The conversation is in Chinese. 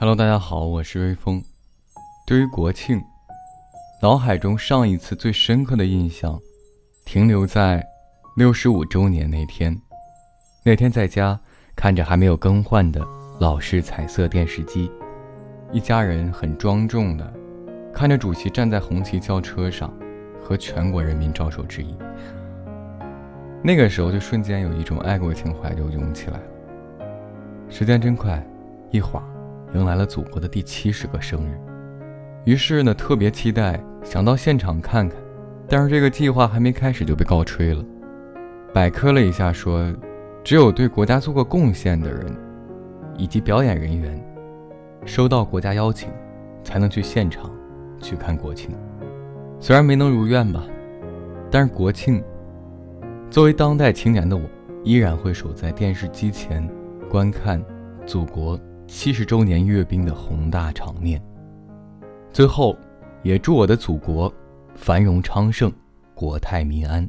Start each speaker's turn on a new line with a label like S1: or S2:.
S1: Hello，大家好，我是微风。对于国庆，脑海中上一次最深刻的印象，停留在六十五周年那天。那天在家看着还没有更换的老式彩色电视机，一家人很庄重的看着主席站在红旗轿车上，和全国人民招手致意。那个时候就瞬间有一种爱国情怀就涌起来了。时间真快，一晃。迎来了祖国的第七十个生日，于是呢，特别期待想到现场看看，但是这个计划还没开始就被告吹了。百科了一下，说只有对国家做过贡献的人，以及表演人员，收到国家邀请，才能去现场去看国庆。虽然没能如愿吧，但是国庆，作为当代青年的我，依然会守在电视机前观看祖国。七十周年阅兵的宏大场面。最后，也祝我的祖国繁荣昌盛，国泰民安。